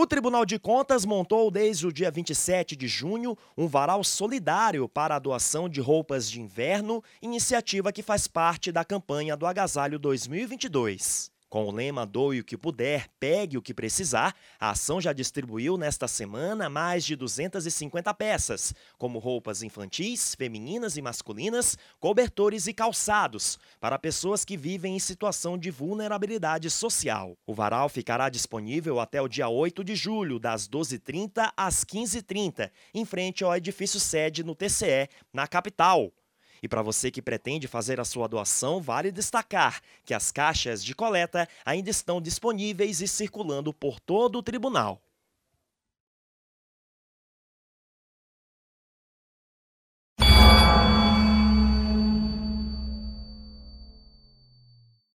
O Tribunal de Contas montou desde o dia 27 de junho um varal solidário para a doação de roupas de inverno, iniciativa que faz parte da campanha do Agasalho 2022. Com o lema Doe o que puder, pegue o que precisar, a ação já distribuiu nesta semana mais de 250 peças, como roupas infantis, femininas e masculinas, cobertores e calçados, para pessoas que vivem em situação de vulnerabilidade social. O varal ficará disponível até o dia 8 de julho, das 12h30 às 15h30, em frente ao edifício sede no TCE, na capital. E para você que pretende fazer a sua doação, vale destacar que as caixas de coleta ainda estão disponíveis e circulando por todo o tribunal.